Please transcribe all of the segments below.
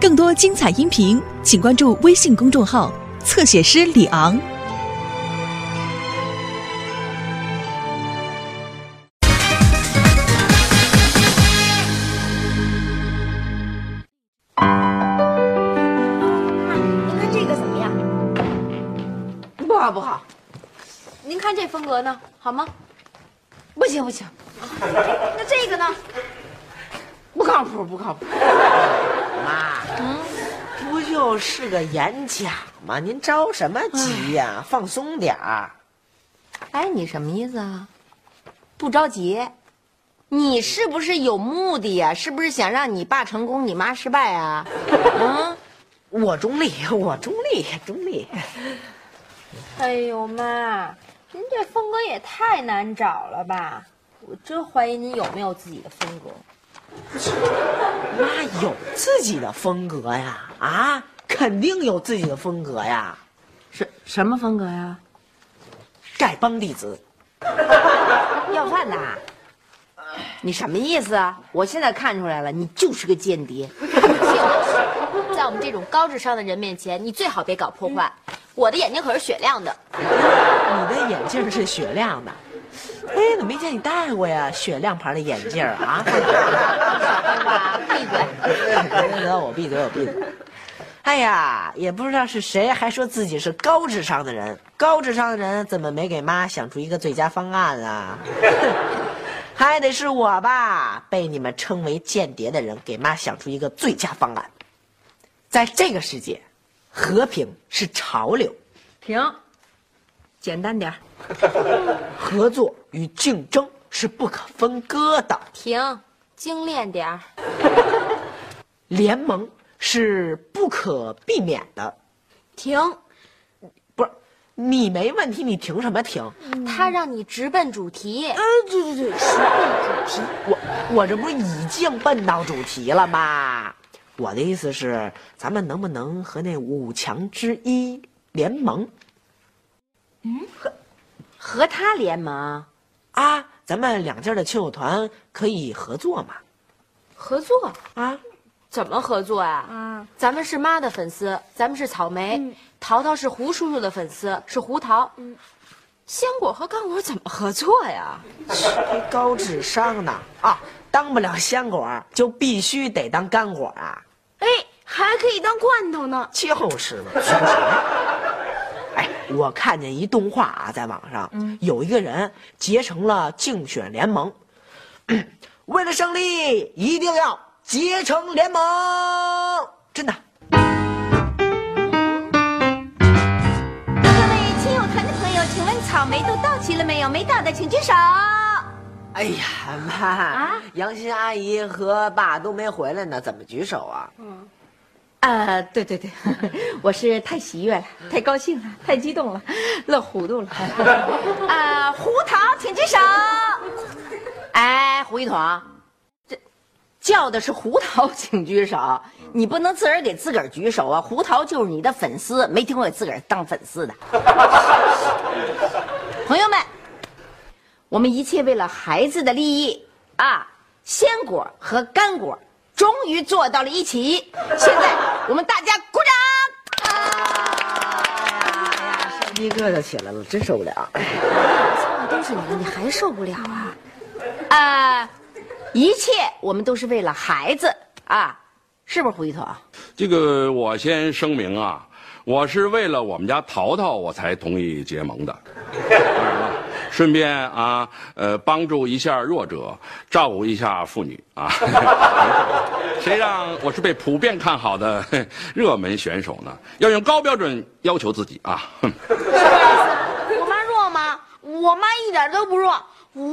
更多精彩音频，请关注微信公众号“侧写师李昂”。您看这个怎么样？不好不好，您看这风格呢，好吗？不行不行，那这个呢？不靠谱不靠谱。妈，不就是个演讲吗？您着什么急呀、放松点儿。哎，你什么意思啊？不着急，你是不是有目的呀、是不是想让你爸成功，你妈失败啊？嗯。我中立，我中立，中立。哎呦妈，您这风格也太难找了吧！我真怀疑您有没有自己的风格。妈有自己的风格呀，啊，肯定有自己的风格呀。什什么风格呀？丐帮弟子，要饭的？你什么意思啊？我现在看出来了，你就是个间谍。在我们这种高智商的人面前，你最好别搞破坏。我的眼睛可是雪亮的。你的眼镜是雪亮的。哎，怎么没见你戴过呀？雪亮牌的眼镜啊！闭嘴！得得得，我闭嘴，我闭嘴。哎呀，也不知道是谁还说自己是高智商的人，高智商的人怎么没给妈想出一个最佳方案啊？还得是我吧，被你们称为间谍的人给妈想出一个最佳方案。在这个世界，和平是潮流，停，简单点儿。合作与竞争是不可分割的，停，精炼点儿。联盟是不可避免的。停，不是，你没问题，你停什么停？他让你直奔主题。嗯，对对对，直奔主题。我我这不是已经奔到主题了吗？我的意思是，咱们能不能和那五强之一联盟和他联盟啊？咱们两家的亲友团可以合作嘛？合作？啊，怎么合作呀、啊，咱们是妈的粉丝，咱们是草莓，淘淘是胡叔叔的粉丝，是胡桃。嗯鲜果和干果怎么合作呀？还高智商呢啊！当不了鲜果，就必须得当干果啊！哎，还可以当罐头呢。就是嘛，我看见一动画啊，在网上，有一个人结成了竞选联盟，为了胜利，一定要结成联盟，真的。各位亲友团的朋友，请问草莓都到齐了没有？没到的请举手。哎呀，妈，杨欣阿姨和爸都没回来呢，怎么举手啊？啊，对对对，我是太喜悦了，太高兴了，太激动了，乐糊涂了。啊，胡桃，请举手。哎，胡一彤，这叫的是胡桃，请举手。你不能自个儿给自个儿举手啊！胡桃就是你的粉丝，没听过给自个儿当粉丝的。朋友们，我们一切为了孩子的利益啊！鲜果和干果终于坐到了一起，现在我们大家鼓掌！鸡皮疙瘩起来了，真受不了。都是你，你还受不了啊？啊，一切我们都是为了孩子啊，是不是胡一彤？这个我先声明啊，我是为了我们家淘淘我才同意结盟的。顺便啊，呃，帮助一下弱者，照顾一下妇女啊。谁让我是被普遍看好的热门选手呢？要用高标准要求自己啊！哼 我妈弱吗？我妈一点都不弱，我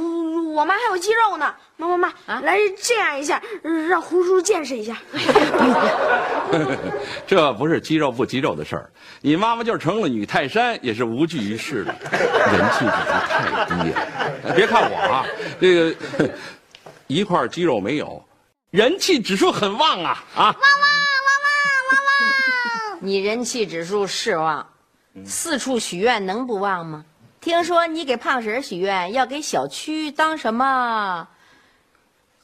我妈还有肌肉呢。妈妈妈，来这样一下，让胡叔见识一下。这不是肌肉不肌肉的事儿，你妈妈就成了女泰山也是无济于事的，人气指数太低了。别看我啊，这个哼一块肌肉没有，人气指数很旺啊啊！旺旺旺旺旺旺你人气指数是旺，四处许愿能不旺吗？听说你给胖婶许愿，要给小区当什么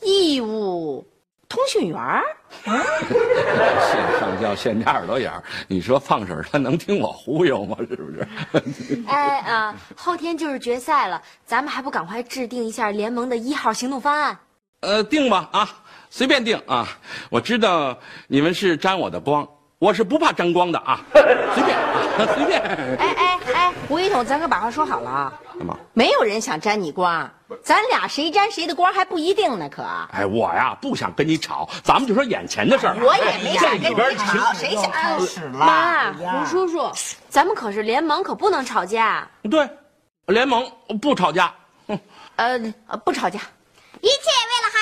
义务通讯员儿。线上叫线扎耳朵眼儿，你说胖婶儿她能听我忽悠吗？是不是？哎啊，后天就是决赛了，咱们还不赶快制定一下联盟的一号行动方案？呃，定吧啊，随便定啊。我知道你们是沾我的光，我是不怕沾光的啊，随便啊，随便。哎哎哎，胡一统，咱可把话说好了啊，干嘛？没有人想沾你光，咱俩谁沾谁的光还不一定呢，可。哎，我呀不想跟你吵，咱们就说眼前的事儿。我也没想跟这里边你吵，谁想？是啦，妈，胡叔叔，咱们可是联盟，可不能吵架。对，联盟不吵架。哼呃，呃不吵架。一切为了孩子。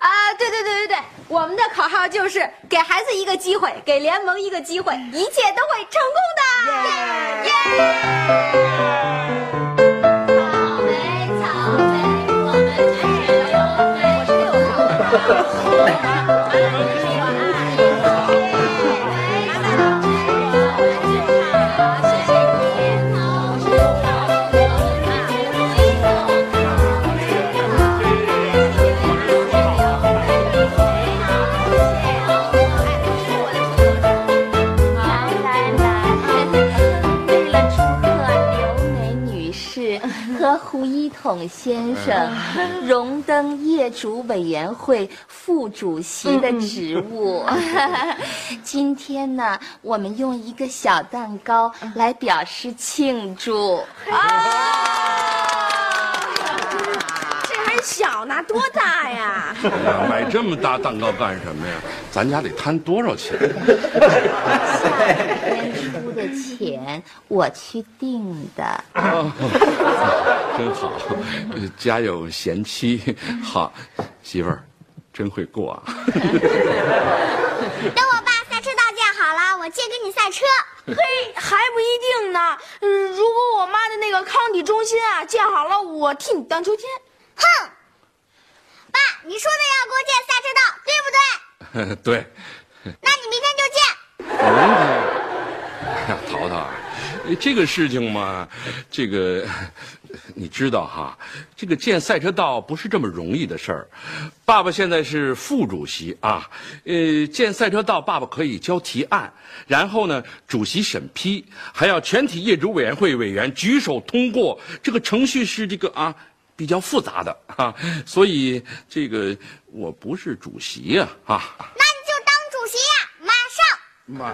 啊，对对对对对，我们的口号就是给孩子一个机会，给联盟一个机会，一切都会成功的。草莓，草莓，我们是草莓。我是六号。统先生荣登业主委员会副主席的职务，今天呢，我们用一个小蛋糕来表示庆祝。啊这还小呢，多大呀？买这么大蛋糕干什么呀？咱家得摊多少钱？天出的钱我去定的。哦真好，呃 家有贤妻。好，媳妇儿，真会过啊。等我把赛车道建好了，我借给你赛车。嘿，还不一定呢。呃如果我妈的那个康体中心啊建好了，我替你荡秋千。哼，爸，你说的要给我建赛车道，对不对？对，那你明天就建。明天。哎呀，淘淘啊，这个事情嘛，这个你知道哈，这个建赛车道不是这么容易的事儿。爸爸现在是副主席啊，呃，建赛车道，爸爸可以交提案，然后呢，主席审批，还要全体业主委员会委员举手通过，这个程序是这个啊。比较复杂的啊，所以这个我不是主席呀啊那你就当主席呀、马上。妈，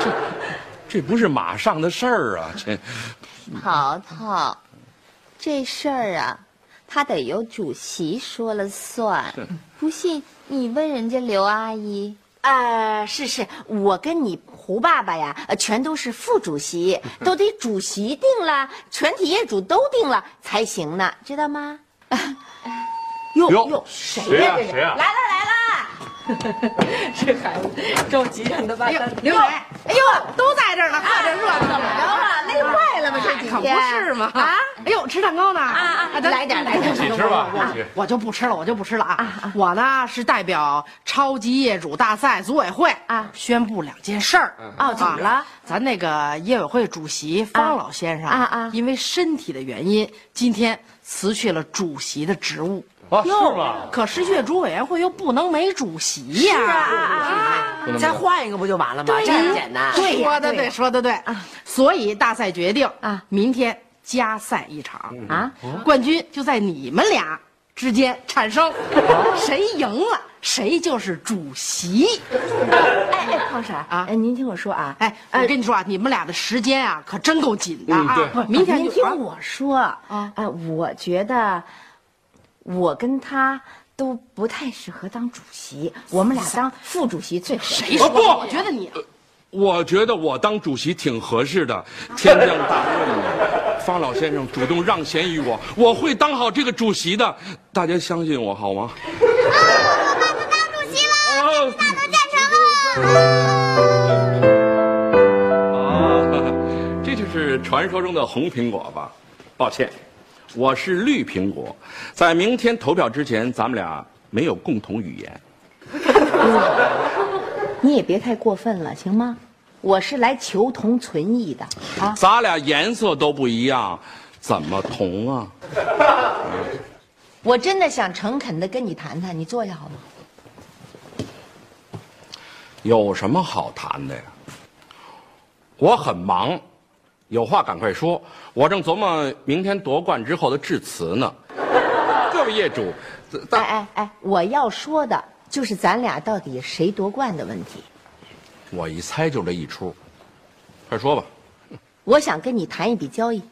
这 这不是马上的事儿啊！这淘淘，这事儿啊，他得由主席说了算。不信你问人家刘阿姨。呃，是是，我跟你胡爸爸呀，呃全都是副主席，都得主席定了，全体业主都定了才行呢，知道吗？哟哟哟，谁呀？这是谁呀来了来了！这孩子着急让他把哎呦，刘美，哎呦，都在这儿呢，看着热闹怎么着了？累坏了吧？这几可不天是嘛啊！哎呦，吃蛋糕呢！啊啊！咱来点来点，你吃吧我我就不吃了，我就不吃了啊！我呢是代表超级业主大赛组委会啊宣布两件事儿。哦怎么了？咱那个业委会主席方老先生啊啊因为身体的原因，今天辞去了主席的职务。啊是吗？可是业主委员会又不能没主席呀！啊啊啊再换一个不就完了吗？这么简单。对说的对，说的对。所以大赛决定啊。明天加赛一场。啊！冠军就在你们俩之间产生，谁赢了谁就是主席。哎哎，胖婶啊。哎，您听我说啊，哎，我跟你说啊，你们俩的时间啊可真够紧的啊！明天就您听我说啊。我觉得我跟他都不太适合当主席，我们俩当副主席最合适。谁说？不我觉得你我觉得我当主席挺合适的，天降大任呢。方老先生主动让贤于我，我会当好这个主席的，大家相信我好吗？啊，我爸爸当主席了，哦那都建成了。啊，这就是传说中的红苹果吧？抱歉，我是绿苹果。在明天投票之前，咱们俩没有共同语言。你也别太过分了，行吗？我是来求同存异的啊！咱俩颜色都不一样，怎么同啊？我真的想诚恳的跟你谈谈，你坐下好吗？有什么好谈的呀？我很忙，有话赶快说。我正琢磨明天夺冠之后的致辞呢。各位业主，哎哎哎，我要说的就是咱俩到底谁夺冠的问题。我一猜就这一出，快说吧。我想跟你谈一笔交易。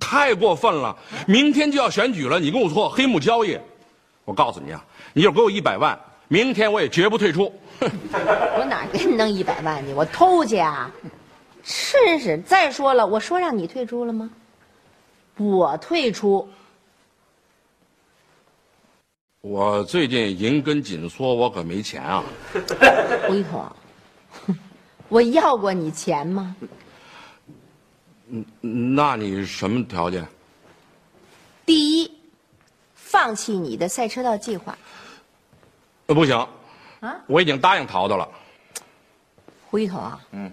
太过分了！明天就要选举了，你跟我做黑幕交易，我告诉你啊，你就给我一百万，明天我也绝不退出。我哪给你弄一百万去？我偷去啊！试试。再说了，我说让你退出了吗？我退出。我最近银根紧缩，我可没钱啊。胡一彤，我要过你钱吗？嗯，那你什么条件？第一，放弃你的赛车道计划。呃，不行，啊，我已经答应淘淘了。胡一彤啊，嗯，哎，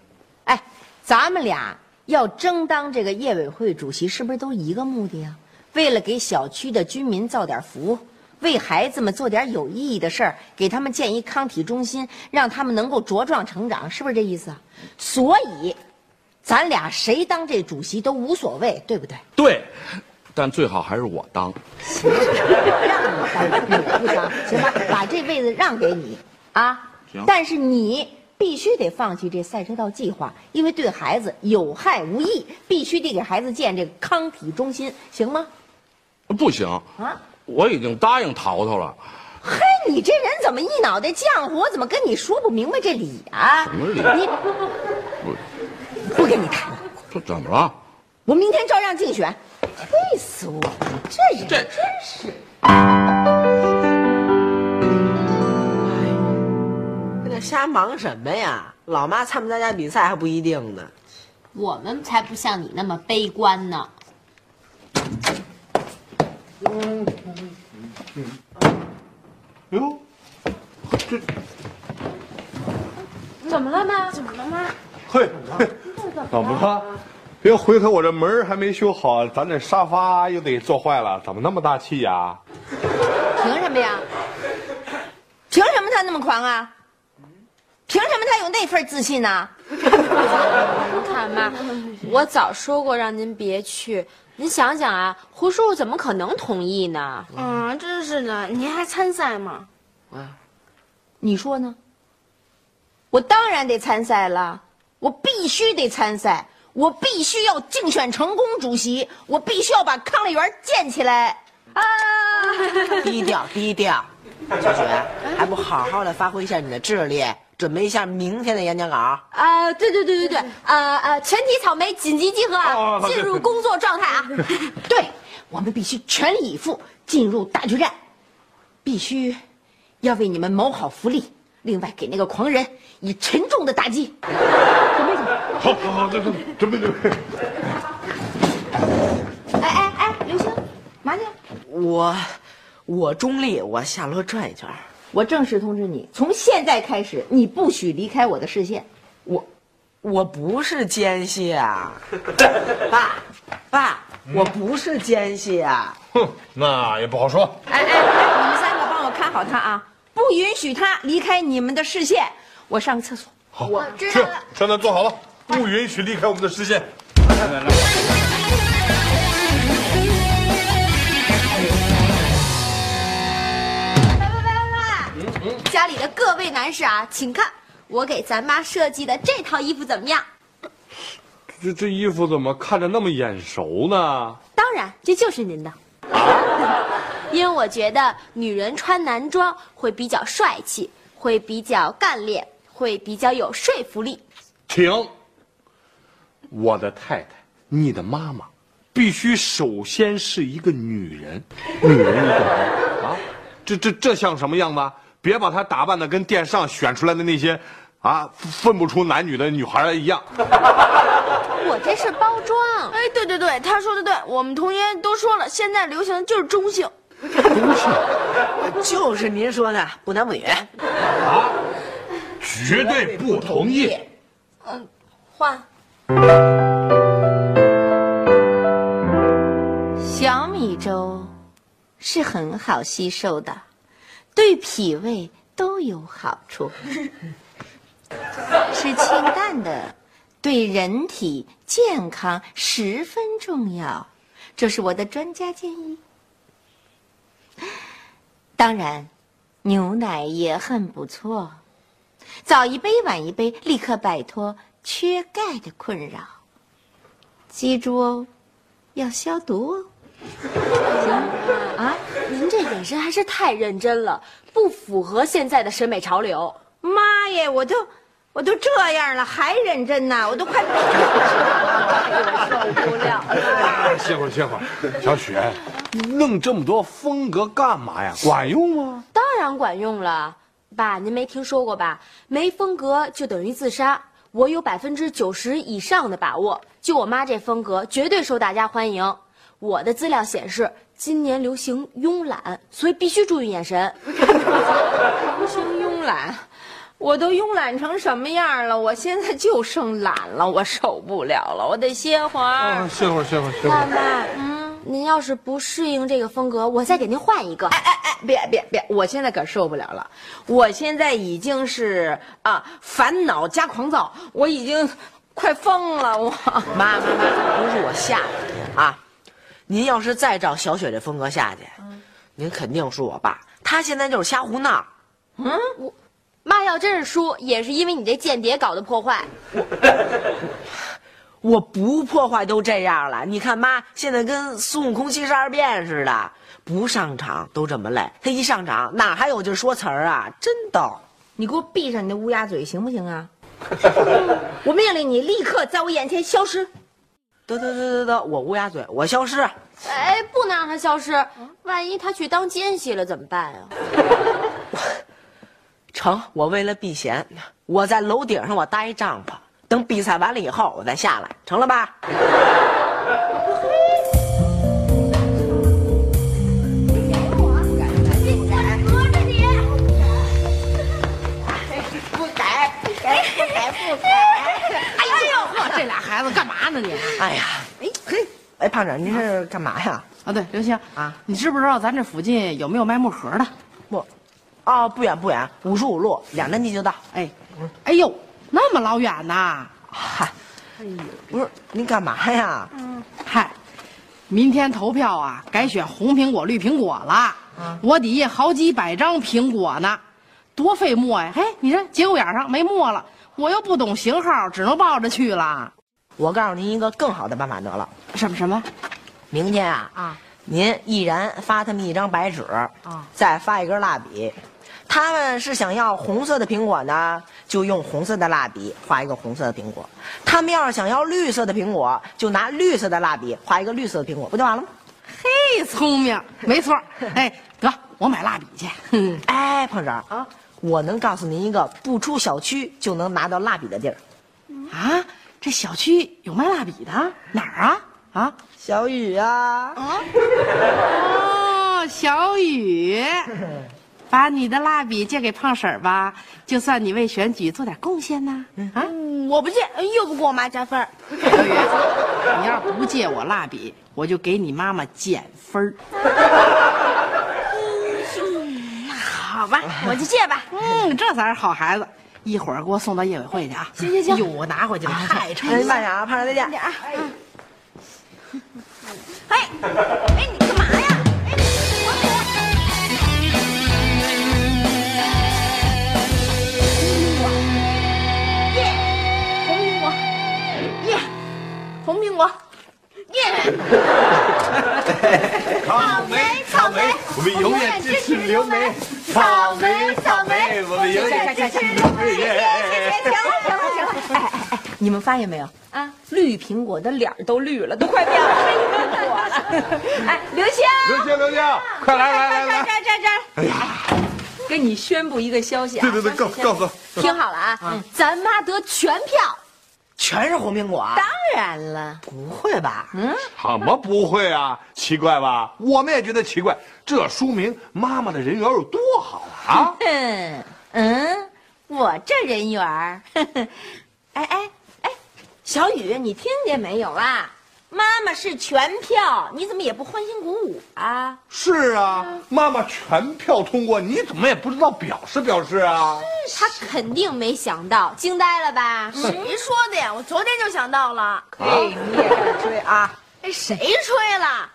咱们俩要争当这个业委会主席，是不是都一个目的啊？为了给小区的居民造点福，为孩子们做点有意义的事儿，给他们建一康体中心，让他们能够茁壮成长，是不是这意思啊？所以。咱俩谁当这主席都无所谓，对不对？对，但最好还是我当。行，让你当，你不当，行吧？把这位子让给你，啊，行。但是你必须得放弃这赛车道计划，因为对孩子有害无益，必须得给孩子建这个康体中心，行吗？不行啊！我已经答应淘淘了。嘿，你这人怎么一脑袋浆糊？我怎么跟你说不明白这理啊？什么理？你。不跟你谈了，这怎么了？我明天照样竞选，气死我了！这人真是。瞎忙什么呀？老妈参不参加比赛还不一定呢。我们才不像你那么悲观呢。嗯哟，这怎么了妈？怎么了妈？嘿，怎么了？别回头，我这门还没修好，咱这沙发又得坐坏了，怎么那么大气呀？凭什么呀？凭什么他那么狂啊？凭什么他有那份自信呢？看妈，我早说过让您别去，您想想啊，胡叔叔怎么可能同意呢？嗯，真是的，您还参赛吗？啊，你说呢？我当然得参赛了。我必须得参赛，我必须要竞选成功主席，我必须要把康乐园建起来。啊！低 调低调，小雪还不好好的发挥一下你的智力，准备一下明天的演讲稿。啊，对对对对对，呃呃，全体草莓紧急集合啊，进入工作状态啊！对，我们必须全力以赴进入大决战，必须要为你们谋好福利。另外，给那个狂人以沉重的打击。准备好，好，好，准备，准备，准备。哎哎哎，刘星，嘛去？我，我中立，我下楼转一圈。我正式通知你，从现在开始，你不许离开我的视线。我，我不是奸细啊，爸，爸，我不是奸细啊。哼，那也不好说。哎哎，你们三个帮我看好他啊。不允许他离开你们的视线。我上个厕所。好，我知道了。上那坐好了，不允许离开我们的视线。来来来。家里的各位男士啊，请看我给咱妈设计的这套衣服怎么样？这这衣服怎么看着那么眼熟呢？当然，这就是您的。因为我觉得女人穿男装会比较帅气，会比较干练，会比较有说服力。停！我的太太，你的妈妈，必须首先是一个女人。女人，你懂吗？啊，这这这像什么样子？别把她打扮的跟电视上选出来的那些，啊，分不出男女的女孩一样。我这是包装。哎，对对对，他说的对，我们同学都说了，现在流行的就是中性。中性，就是您说的不男不女。啊，绝对不同意。嗯，换。小米粥是很好吸收的，对脾胃都有好处。吃清淡的，对人体健康十分重要，这是我的专家建议。当然，牛奶也很不错，早一杯晚一杯，立刻摆脱缺钙的困扰。记住哦，要消毒哦。啊，您这眼神还是太认真了，不符合现在的审美潮流。妈耶，我都我都这样了，还认真呢，我都快受不了 了。歇会儿，歇会儿。小雪，弄这么多风格干嘛呀？管用吗？当然管用了，爸，您没听说过吧？没风格就等于自杀。我有百分之九十以上的把握，就我妈这风格，绝对受大家欢迎。我的资料显示，今年流行慵懒，所以必须注意眼神。流行慵懒，我都慵懒成什么样了？我现在就剩懒了，我受不了了，我得歇会儿。啊，歇会儿，歇会儿，歇会儿。妈妈，嗯，您要是不适应这个风格，我再给您换一个。哎哎，别别别！我现在可受不了了，我现在已经是啊烦恼加狂躁，我已经快疯了。我妈妈妈，不是我吓唬您啊！您要是再照小雪这风格下去，您肯定输我爸。他现在就是瞎胡闹。嗯，我妈要真是输，也是因为你这间谍搞的破坏。我不破坏都这样了，你看妈现在跟孙悟空七十二变似的，不上场都这么累，他一上场哪还有劲说词儿啊？真逗！你给我闭上你的乌鸦嘴行不行啊？我命令你立刻在我眼前消失。得得得得得，我乌鸦嘴，我消失。哎，不能让他消失，万一他去当奸细了怎么办啊？成，我为了避嫌，我在楼顶上我搭一帐篷，等比赛完了以后我再下来，成了吧？呢你？哎呀，哎嘿，哎胖子，您是干嘛呀？啊，对，刘星啊，你知不知道咱这附近有没有卖木盒的？不，哦，不远不远，五十五路，两站地就到。哎，哎呦，那么老远呐？嗨，哎呦不是您干嘛呀？嗯嗨，明天投票啊，改选红苹果、绿苹果了。我底下好几百张苹果呢，多费墨呀！嘿，你这节骨眼上没墨了，我又不懂型号，只能抱着去了。我告诉您一个更好的办法得了，什么什么？明天啊啊，您一人发他们一张白纸啊再发一根蜡笔。他们是想要红色的苹果呢，就用红色的蜡笔画一个红色的苹果；他们要是想要绿色的苹果，就拿绿色的蜡笔画一个绿色的苹果，不就完了吗？嘿，聪明，没错。哎，得我买蜡笔去。哼 哎，胖婶儿啊，我能告诉您一个不出小区就能拿到蜡笔的地儿。啊，这小区有卖蜡笔的？哪儿啊？啊？小雨啊，啊哦，小雨，把你的蜡笔借给胖婶儿吧，就算你为选举做点贡献呢。啊，嗯我不借，又不给我妈加分儿。小雨，你要不借我蜡笔，我就给你妈妈减分儿。好吧，我就借吧。嗯，这才是好孩子。一会儿给我送到业委会去啊！行行行，哟，我拿回去了，太哎，沉慢点啊，胖婶儿再见。点啊。哎，哎，你干嘛呀？哎，耶，红苹果，耶，草莓，草莓，我们永远支持刘梅。草莓，我们永远支持刘梅。行了行了行了，哎哎哎，你们发现没有啊？绿苹果的脸儿都绿了，都快变黑苹果了。哎，刘星，刘星，刘星，快来来来来！这儿这儿这儿，哎呀，跟你宣布一个消息啊！对对对，告告诉。听好了啊，咱妈得全票。全是红苹果啊？当然了，不会吧？什么不会啊？奇怪吧？我们也觉得奇怪，这说明妈妈的人缘有多好啊！啊，嗯 嗯，我这人缘儿，呵呵哎哎哎，小雨，你听见没有啊？妈妈是全票，你怎么也不欢欣鼓舞啊？是啊，妈妈全票通过，你怎么也不知道表示表示啊？他肯定没想到，惊呆了吧？谁说的呀？我昨天就想到了。哎，你也在吹啊？哎，谁吹了？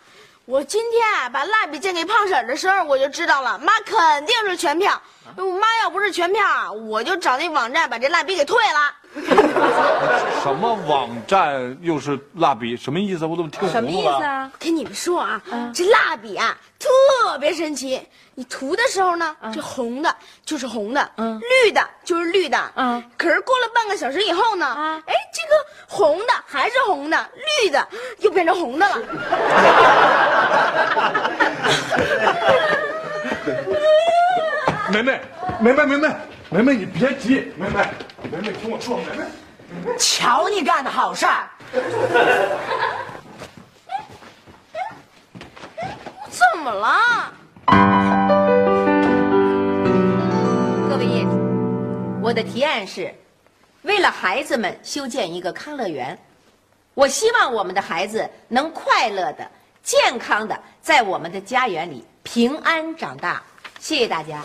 我今天啊把蜡笔借给胖婶的时候，我就知道了，妈肯定是全票。我妈要不是全票啊，我就找那网站把这蜡笔给退了。什么网站又是蜡笔？什么意思？我怎么听什么意？思啊？跟你们说啊，这蜡笔啊特别神奇。你涂的时候呢，这红的就是红的，绿的就是绿的，嗯可是过了半个小时以后呢，哎，这个红的还是红的，绿的又变成红的了。梅梅，梅梅，梅梅，梅梅，你别急，梅梅，梅梅，听我说，梅梅。瞧你干的好事儿！怎么了？各位业主，我的提案是，为了孩子们修建一个康乐园，我希望我们的孩子能快乐的、健康的在我们的家园里平安长大。谢谢大家。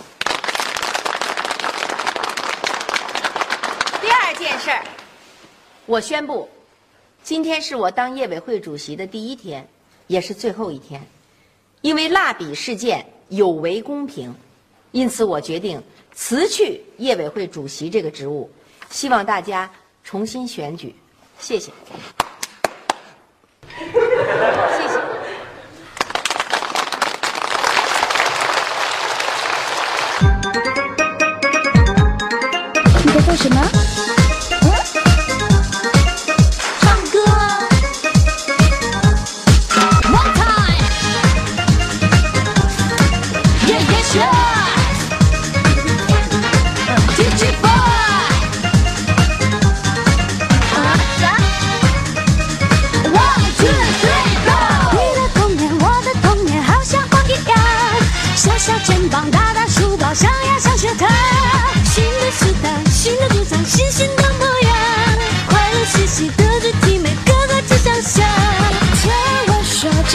第二件事儿，我宣布，今天是我当业委会主席的第一天，也是最后一天。因为蜡笔事件有违公平，因此我决定辞去业委会主席这个职务，希望大家重新选举。谢谢。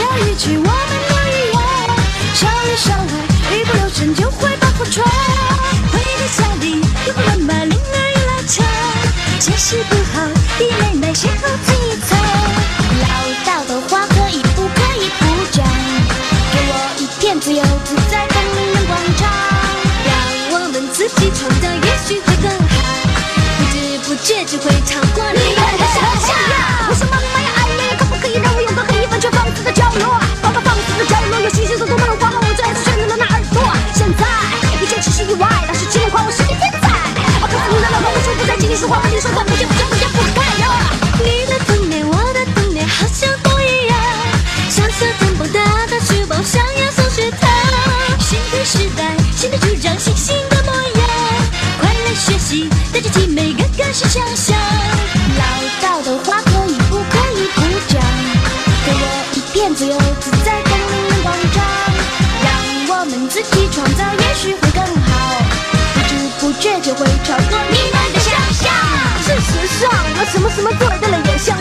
说这一句，我们都一样。少里少外，一不留神就会把火闯。回到家里，又不乱把铃儿一拉长。解释不好，弟妹妹先后听一层。唠叨的话可以不可以不讲？给我一片自由自在的人广场，让我们自己创造，也许会更好。不知不觉就会超过什么什么做的了，也像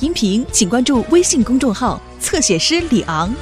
音频，请关注微信公众号“侧写师李昂”。